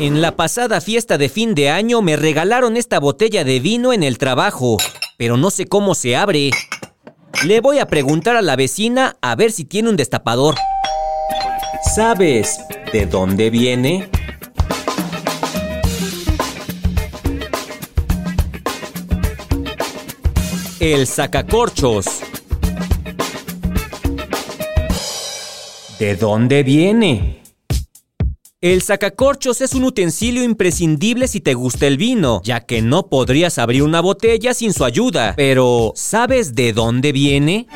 En la pasada fiesta de fin de año me regalaron esta botella de vino en el trabajo, pero no sé cómo se abre. Le voy a preguntar a la vecina a ver si tiene un destapador. ¿Sabes de dónde viene? El sacacorchos. ¿De dónde viene? El sacacorchos es un utensilio imprescindible si te gusta el vino, ya que no podrías abrir una botella sin su ayuda. Pero, ¿sabes de dónde viene?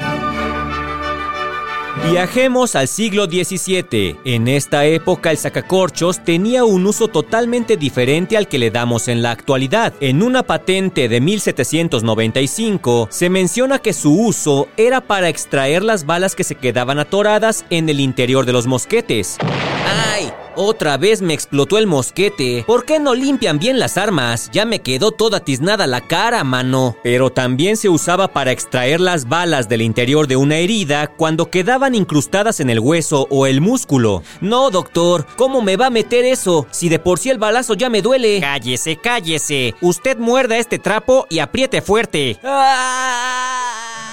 Viajemos al siglo XVII. En esta época el sacacorchos tenía un uso totalmente diferente al que le damos en la actualidad. En una patente de 1795 se menciona que su uso era para extraer las balas que se quedaban atoradas en el interior de los mosquetes. ¡Ay! Otra vez me explotó el mosquete. ¿Por qué no limpian bien las armas? Ya me quedó toda tiznada la cara, mano. Pero también se usaba para extraer las balas del interior de una herida cuando quedaban incrustadas en el hueso o el músculo. No, doctor, ¿cómo me va a meter eso? Si de por sí el balazo ya me duele. Cállese, cállese. Usted muerda este trapo y apriete fuerte.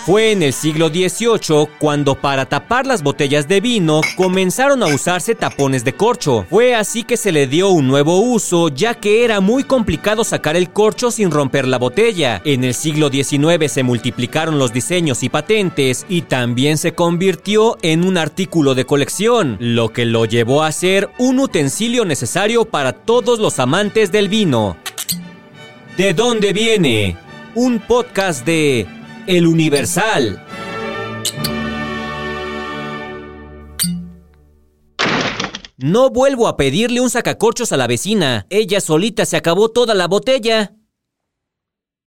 Fue en el siglo XVIII cuando para tapar las botellas de vino comenzaron a usarse tapones de corcho. Fue así que se le dio un nuevo uso ya que era muy complicado sacar el corcho sin romper la botella. En el siglo XIX se multiplicaron los diseños y patentes y también se convirtió en un artículo de colección, lo que lo llevó a ser un utensilio necesario para todos los amantes del vino. ¿De dónde viene? Un podcast de El Universal. No vuelvo a pedirle un sacacorchos a la vecina. Ella solita se acabó toda la botella.